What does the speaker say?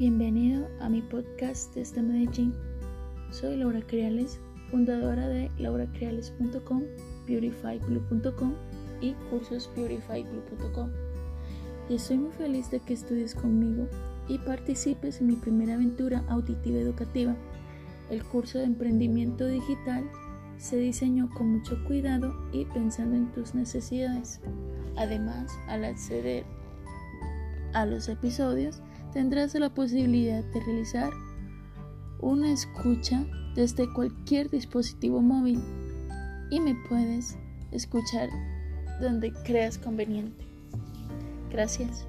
Bienvenido a mi podcast desde Medellín. Soy Laura Creales, fundadora de lauracreales.com, beautifyblue.com y cursosbeautifyblue.com. Y estoy muy feliz de que estudies conmigo y participes en mi primera aventura auditiva educativa. El curso de emprendimiento digital se diseñó con mucho cuidado y pensando en tus necesidades. Además, al acceder a los episodios, tendrás la posibilidad de realizar una escucha desde cualquier dispositivo móvil y me puedes escuchar donde creas conveniente. Gracias.